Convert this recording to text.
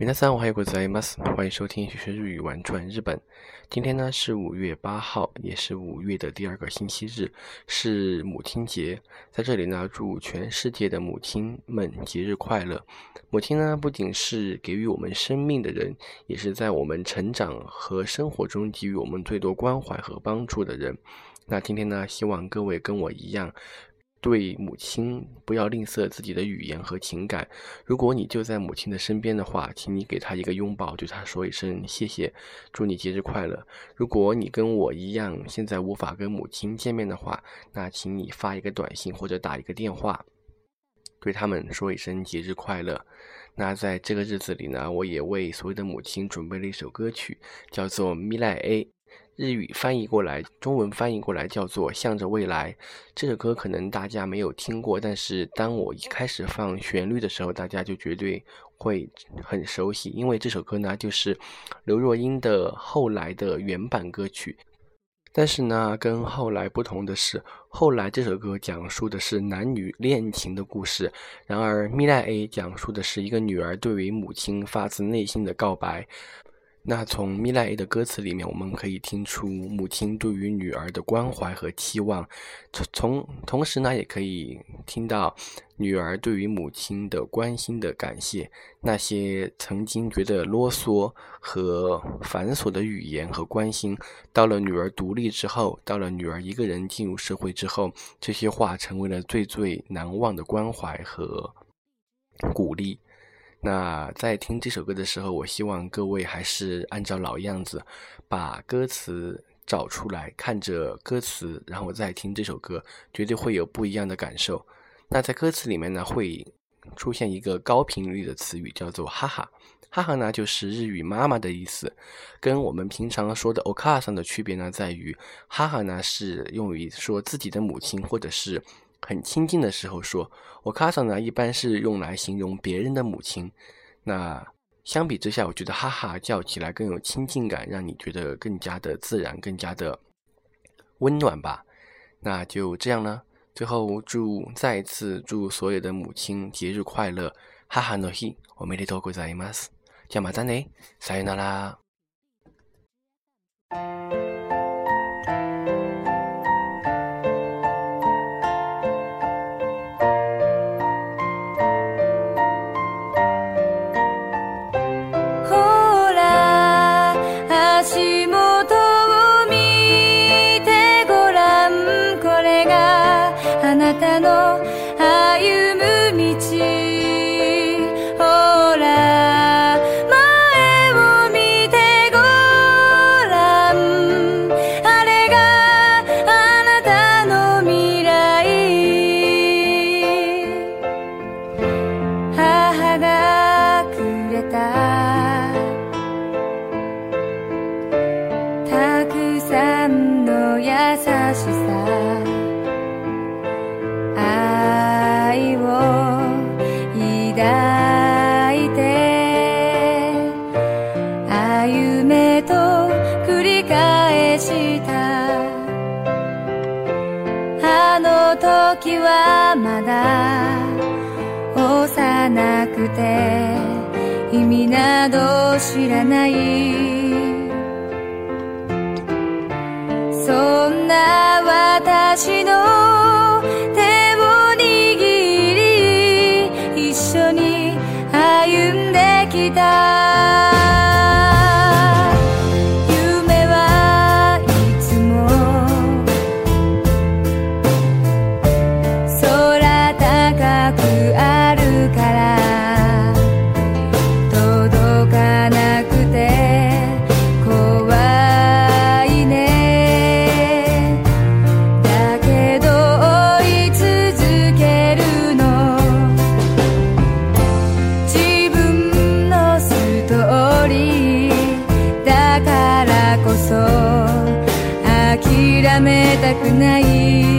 皆さんおはようございます。欢迎收听学学日语玩转日本。今天呢是五月八号，也是五月的第二个星期日，是母亲节。在这里呢，祝全世界的母亲们节日快乐。母亲呢，不仅是给予我们生命的人，也是在我们成长和生活中给予我们最多关怀和帮助的人。那今天呢，希望各位跟我一样。 对母亲不要吝啬自己的语言和情感。如果你就在母亲的身边的话，请你给她一个拥抱，对她说一声谢谢，祝你节日快乐。如果你跟我一样现在无法跟母亲见面的话，那请你发一个短信或者打一个电话，对他们说一声节日快乐。那在这个日子里呢，我也为所有的母亲准备了一首歌曲，叫做《米莱 A》。日语翻译过来，中文翻译过来叫做《向着未来》。这首歌可能大家没有听过，但是当我一开始放旋律的时候，大家就绝对会很熟悉，因为这首歌呢就是刘若英的后来的原版歌曲。但是呢，跟后来不同的是，后来这首歌讲述的是男女恋情的故事，然而《蜜奈 A》讲述的是一个女儿对于母亲发自内心的告白。那从米莱 A 的歌词里面，我们可以听出母亲对于女儿的关怀和期望，从从同时呢，也可以听到女儿对于母亲的关心的感谢。那些曾经觉得啰嗦和繁琐的语言和关心，到了女儿独立之后，到了女儿一个人进入社会之后，这些话成为了最最难忘的关怀和鼓励。那在听这首歌的时候，我希望各位还是按照老样子，把歌词找出来，看着歌词，然后再听这首歌，绝对会有不一样的感受。那在歌词里面呢，会出现一个高频率的词语，叫做“哈哈”。哈哈呢，就是日语“妈妈”的意思，跟我们平常说的 “oka” 上的区别呢，在于哈哈呢是用于说自己的母亲或者是。很亲近的时候说，我卡桑呢一般是用来形容别人的母亲。那相比之下，我觉得哈哈叫起来更有亲近感，让你觉得更加的自然，更加的温暖吧。那就这样呢。最后祝再次祝所有的母亲节日快乐，哈哈诺希，我没得多过在吗？加马赞呢，撒由那拉。時はまだ幼くて意味など知らない。そんな私のめたくない